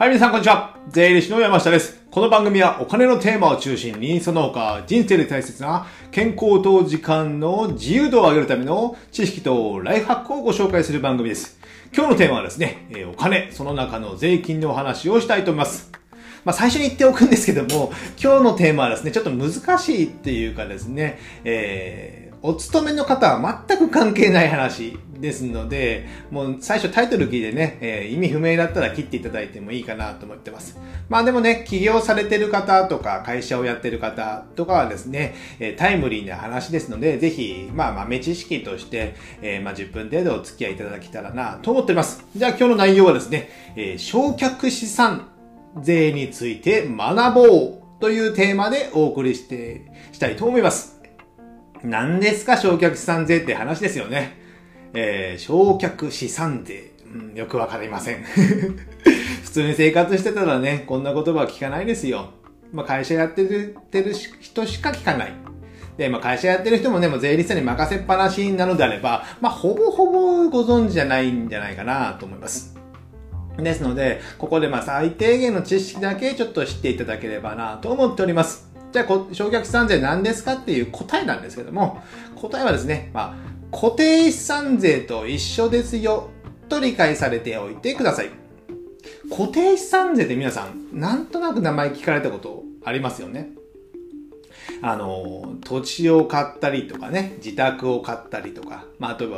はい、皆さんこんにちは。税理士の山下です。この番組はお金のテーマを中心に、その他人生で大切な健康と時間の自由度を上げるための知識とライフハックをご紹介する番組です。今日のテーマはですね、お金、その中の税金のお話をしたいと思います。まあ、最初に言っておくんですけども、今日のテーマはですね、ちょっと難しいっていうかですね、えーお勤めの方は全く関係ない話ですので、もう最初タイトル聞いてね、えー、意味不明だったら切っていただいてもいいかなと思ってます。まあでもね、起業されてる方とか会社をやってる方とかはですね、えー、タイムリーな話ですので、ぜひ、まあ豆知識として、えー、まあ10分程度お付き合いいただけたらなと思っております。じゃあ今日の内容はですね、えー、焼却資産税について学ぼうというテーマでお送りして、したいと思います。何ですか焼却資産税って話ですよね。えー、焼却資産税、うん、よくわかりません。普通に生活してたらね、こんな言葉は聞かないですよ。まあ、会社やってるてる人しか聞かない。で、まあ、会社やってる人もね、もう税理士さんに任せっぱなしなのであれば、まあ、ほぼほぼご存知じゃないんじゃないかなと思います。ですので、ここでまあ最低限の知識だけちょっと知っていただければなと思っております。じゃあ、焼却資産税何ですかっていう答えなんですけども、答えはですね、まあ、固定資産税と一緒ですよ、と理解されておいてください。固定資産税って皆さん、なんとなく名前聞かれたことありますよね。あの、土地を買ったりとかね、自宅を買ったりとか、まあ、例えば、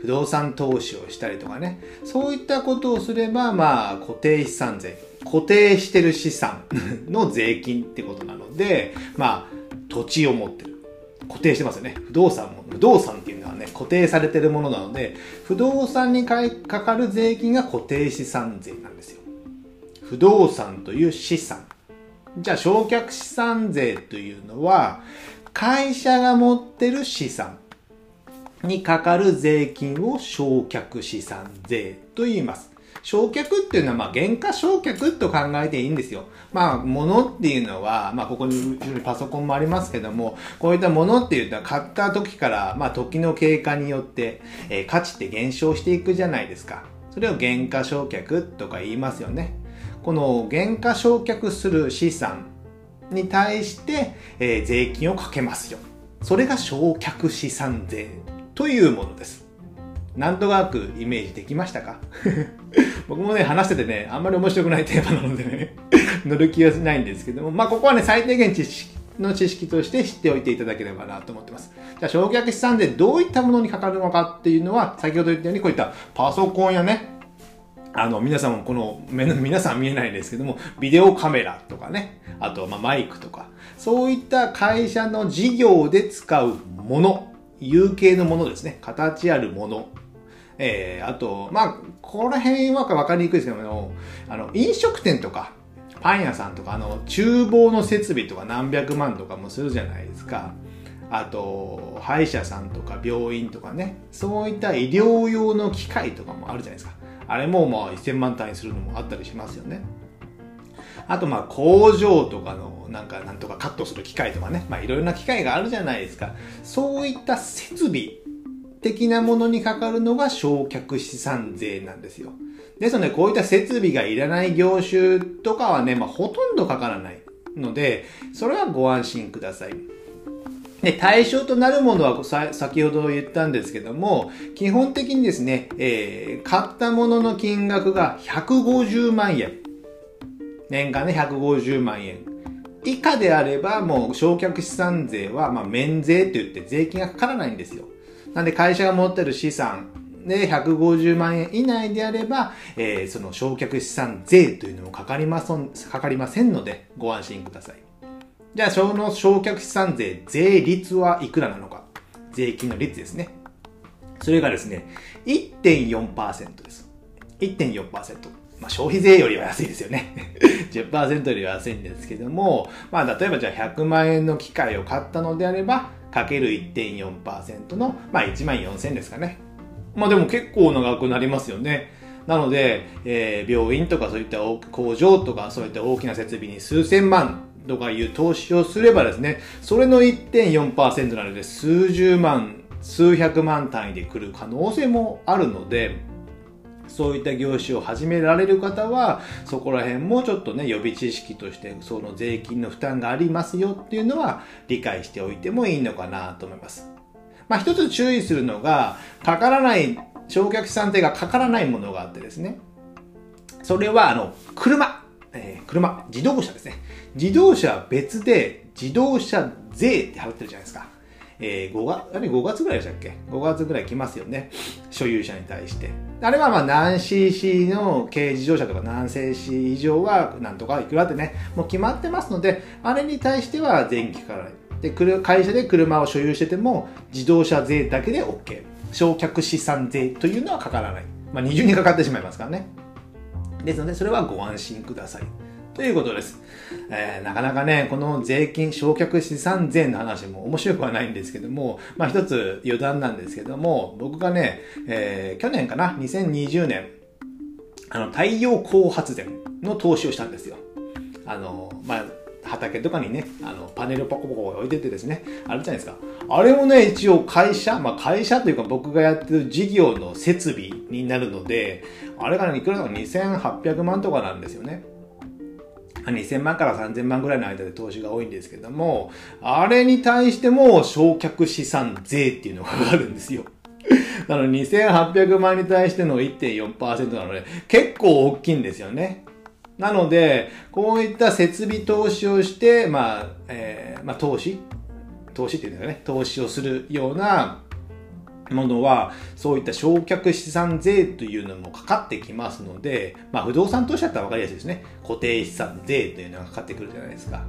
不動産投資をしたりとかね、そういったことをすれば、まあ、固定資産税、固定してる資産の税金ってことなので、まあ、土地を持ってる。固定してますよね。不動産も、不動産っていうのはね、固定されてるものなので、不動産にかかる税金が固定資産税なんですよ。不動産という資産。じゃあ、焼却資産税というのは、会社が持ってる資産にかかる税金を焼却資産税と言います。焼却っていうのは、まあ、原価焼却と考えていいんですよ。まあ、物っていうのは、まあ、ここにパソコンもありますけども、こういったものっていうのは、買った時から、まあ、時の経過によって、えー、価値って減少していくじゃないですか。それを原価焼却とか言いますよね。この原価焼却する資産に対して、えー、税金をかけますよ。それが焼却資産税というものです。なんとなくイメージできましたか？僕もね、話しててね、あんまり面白くないテーマなのでね 乗る気はしないんですけども、まあ、ここはね、最低限知識の知識として知っておいていただければなと思ってます。じゃあ、焼却資産税どういったものにかかるのかっていうのは、先ほど言ったようにこういったパソコンやね、あの、皆さんもこの、皆さん見えないんですけども、ビデオカメラとかね、あと、まマイクとか、そういった会社の事業で使うもの、有形のものですね。形あるものえー、あと、まあ、この辺はわかりにくいですけども、あの、飲食店とか、パン屋さんとか、あの、厨房の設備とか何百万とかもするじゃないですか。あと、歯医者さんとか病院とかね、そういった医療用の機械とかもあるじゃないですか。あれもまあ1000万単位するのもあったりしますよね。あとまあ工場とかのなんかなんとかカットする機械とかね、まあいろいろな機械があるじゃないですか。そういった設備的なものにかかるのが焼却資産税なんですよ。ですので、こういった設備がいらない業種とかはね、まあ、ほとんどかからないので、それはご安心ください。で、対象となるものは先ほど言ったんですけども、基本的にですね、えー、買ったものの金額が150万円。年間で150万円。以下であれば、もう焼却資産税は、まあ、免税と言って税金がかからないんですよ。なんで会社が持ってる資産で150万円以内であれば、えー、その焼却資産税というのもかかりま、かかりませんのでご安心ください。じゃあ、その焼却資産税税率はいくらなのか。税金の率ですね。それがですね、1.4%です。1.4%。まあ、消費税よりは安いですよね。10%よりは安いんですけども、まあ、例えばじゃあ100万円の機械を買ったのであれば、かける1.4%の、まあ、1万4000ですかね。まあでも結構長くなりますよね。なので、えー、病院とかそういった工場とかそういった大きな設備に数千万とかいう投資をすればですね、それの1.4%なので数十万、数百万単位で来る可能性もあるので、そういった業種を始められる方は、そこら辺もちょっとね、予備知識として、その税金の負担がありますよっていうのは理解しておいてもいいのかなと思います。まあ一つ注意するのが、かからない、焼却資産税がかからないものがあってですね。それは、あの、車。えー、車、自動車ですね。自動車は別で自動車税って払ってるじゃないですか。えー、5月、あれ5月ぐらいでしたっけ ?5 月ぐらい来ますよね。所有者に対して。あれはまあ何 cc の軽自動車とか何 cc 以上はなんとかいくらってね、もう決まってますので、あれに対しては税金からない。で、会社で車を所有してても自動車税だけで OK。焼却資産税というのはかからない。まあ二重にかかってしまいますからね。ですので、それはご安心ください。ということです。えー、なかなかね、この税金、焼却資産税の話も面白くはないんですけども、まあ一つ余談なんですけども、僕がね、えー、去年かな、2020年、あの、太陽光発電の投資をしたんですよ。あの、まあ、畑とかにね、あの、パネルポコポコ置いててですね、あるじゃないですか。あれもね、一応会社、まあ会社というか僕がやってる事業の設備になるので、あれがね、いくらだか2800万とかなんですよね。2000万から3000万ぐらいの間で投資が多いんですけども、あれに対しても焼却資産税っていうのがあるんですよ。なので2800万に対しての1.4%なので結構大きいんですよね。なので、こういった設備投資をして、まあ、えー、まあ投資投資っていうんですかね、投資をするようなものは、そういった焼却資産税というのもかかってきますので、まあ不動産投資だったらわかりやすいですね。固定資産税というのがかかってくるじゃないですか。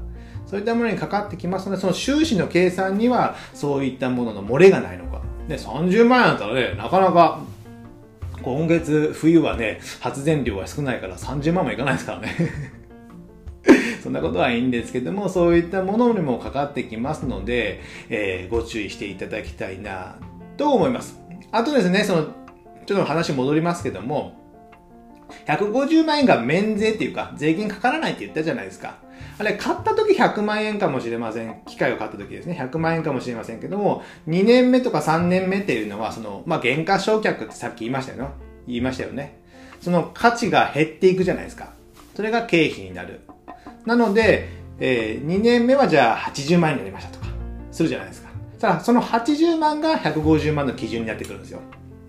そういったものにかかってきますので、その収支の計算にはそういったものの漏れがないのか。で、30万円だったらね、なかなか今月冬はね、発電量が少ないから30万もいかないですからね。そんなことはいいんですけども、そういったものにもかかってきますので、えー、ご注意していただきたいなと思います。あとですね、その、ちょっと話戻りますけども、150万円が免税っていうか、税金かからないって言ったじゃないですか。あれ、買った時100万円かもしれません。機械を買った時ですね。100万円かもしれませんけども、2年目とか3年目っていうのは、その、まあ、原価償却ってさっき言いましたよね。言いましたよね。その価値が減っていくじゃないですか。それが経費になる。なので、えー、2年目はじゃあ80万円になりましたとか、するじゃないですか。ただ、その80万が150万の基準になってくるんですよ。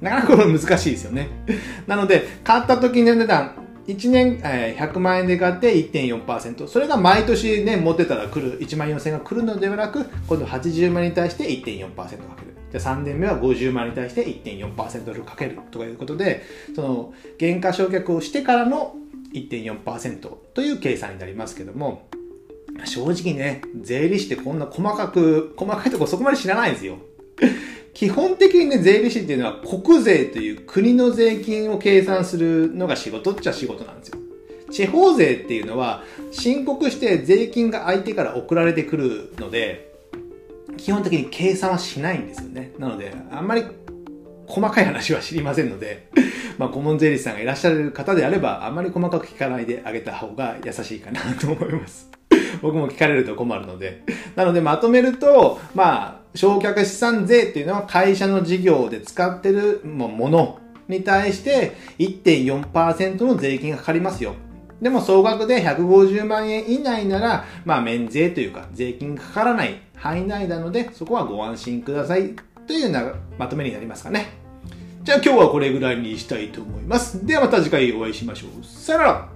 なかなかこれ難しいですよね。なので、買った時の値段、1年、えー、100万円で買って1.4%。それが毎年ね、持ってたら来る、1万4000円が来るのではなく、今度80万に対して1.4%かける。で、3年目は50万に対して1.4%かけるとかいうことで、その、原価償却をしてからの1.4%という計算になりますけども、正直ね、税理士ってこんな細かく、細かいとこそこまで知らないんですよ。基本的にね、税理士っていうのは国税という国の税金を計算するのが仕事っちゃ仕事なんですよ。地方税っていうのは申告して税金が相手から送られてくるので、基本的に計算はしないんですよね。なので、あんまり細かい話は知りませんので、まあ、顧問税理士さんがいらっしゃる方であれば、あまり細かく聞かないであげた方が優しいかなと思います。僕も聞かれると困るので。なのでまとめると、まあ、焼却資産税っていうのは会社の事業で使ってるものに対して1.4%の税金がかかりますよ。でも総額で150万円以内なら、まあ免税というか税金がかからない範囲内なので、そこはご安心くださいというようなまとめになりますかね。じゃあ今日はこれぐらいにしたいと思います。ではまた次回お会いしましょう。さよなら